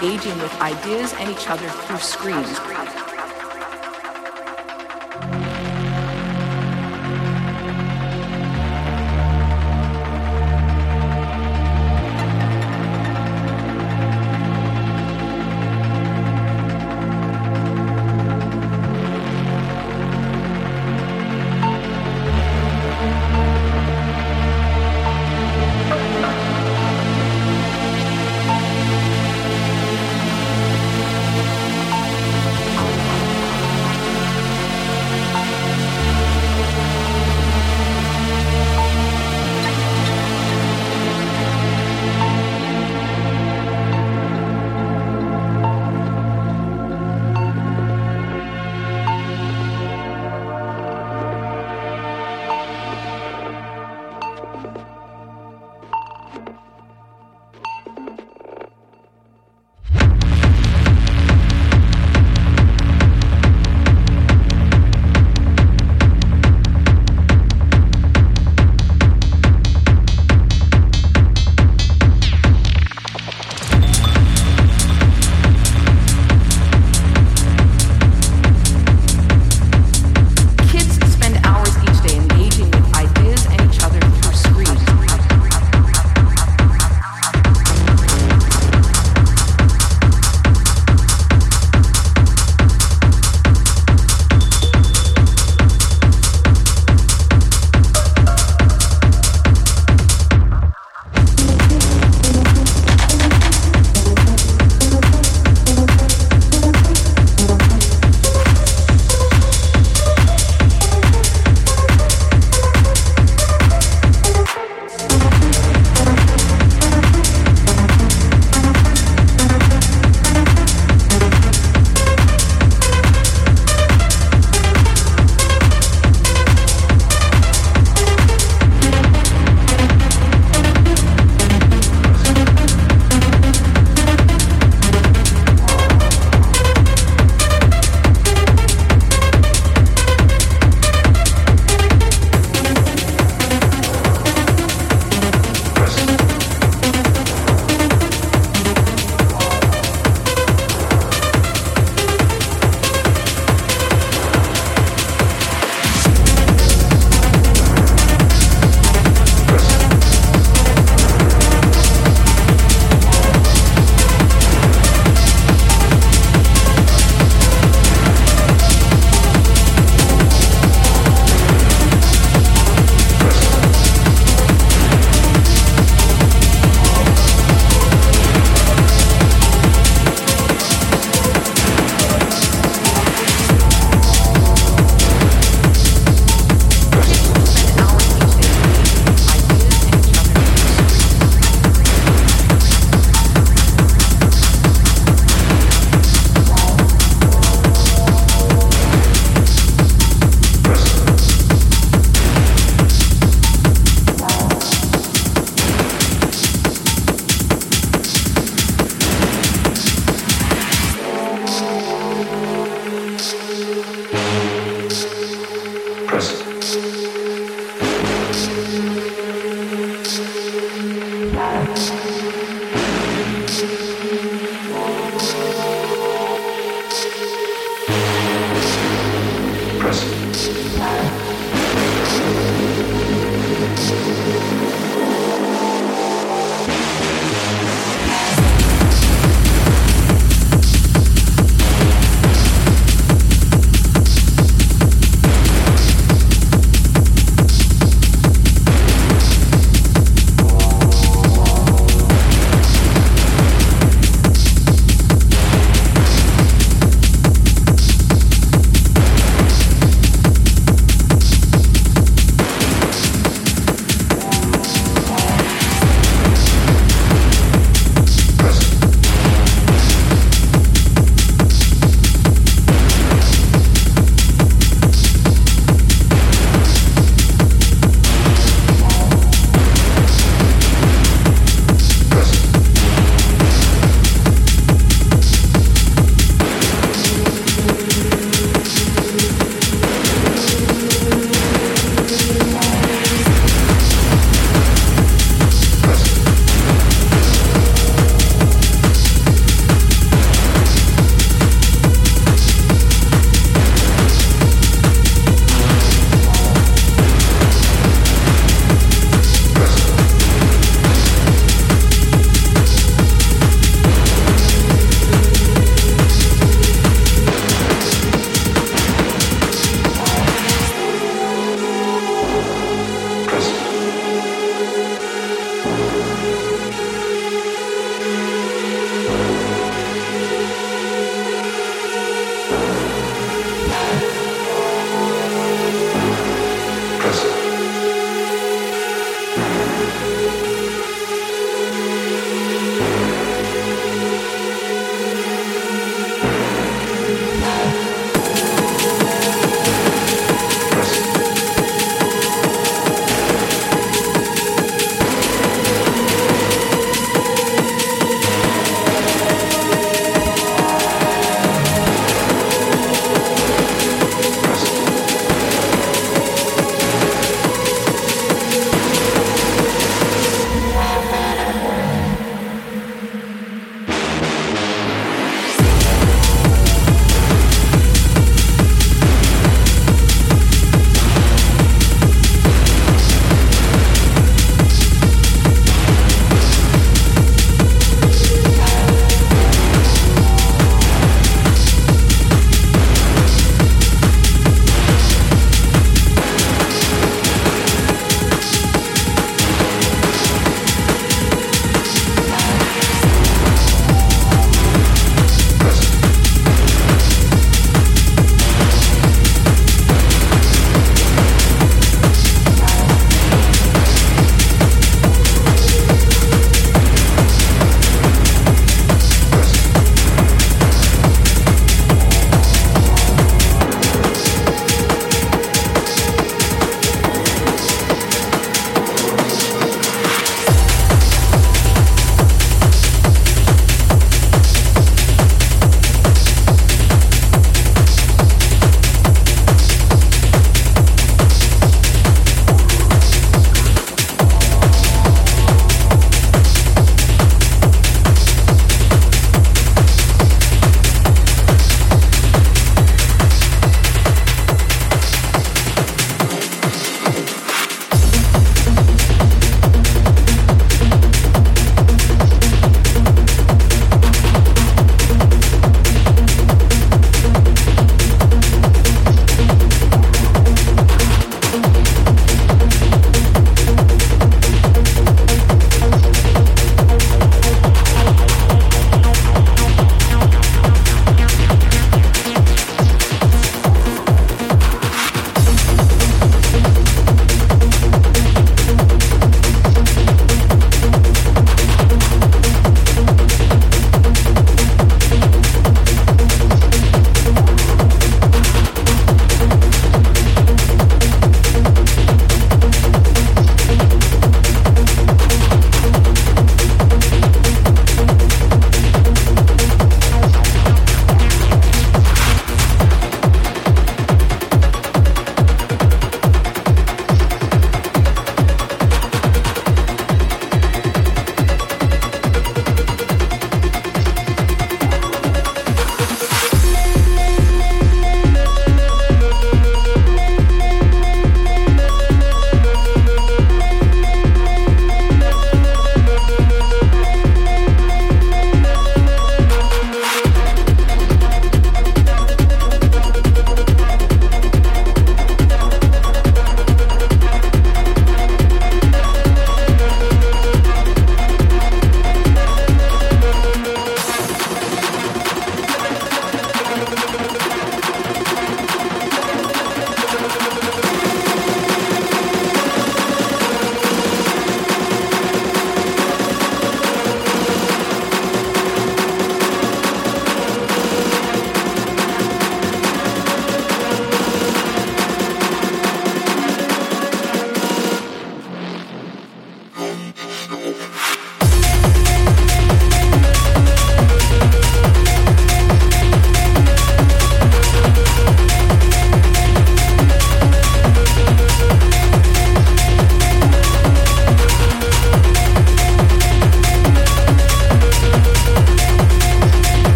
engaging with ideas and each other